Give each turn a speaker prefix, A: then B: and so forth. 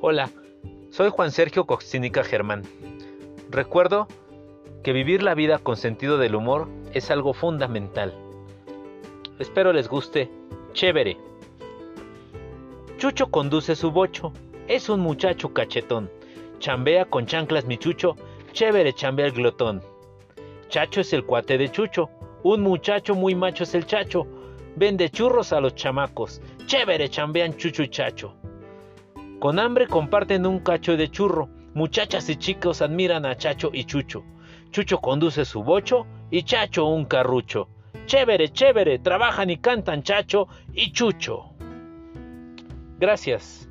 A: Hola, soy Juan Sergio Coxínica Germán. Recuerdo que vivir la vida con sentido del humor es algo fundamental. Espero les guste. Chévere. Chucho conduce su bocho. Es un muchacho cachetón. Chambea con chanclas mi chucho. Chévere chambea el glotón. Chacho es el cuate de Chucho. Un muchacho muy macho es el chacho. Vende churros a los chamacos. Chévere chambean Chucho y Chacho. Con hambre comparten un cacho de churro. Muchachas y chicos admiran a Chacho y Chucho. Chucho conduce su bocho y Chacho un carrucho. Chévere, chévere, trabajan y cantan Chacho y Chucho. Gracias.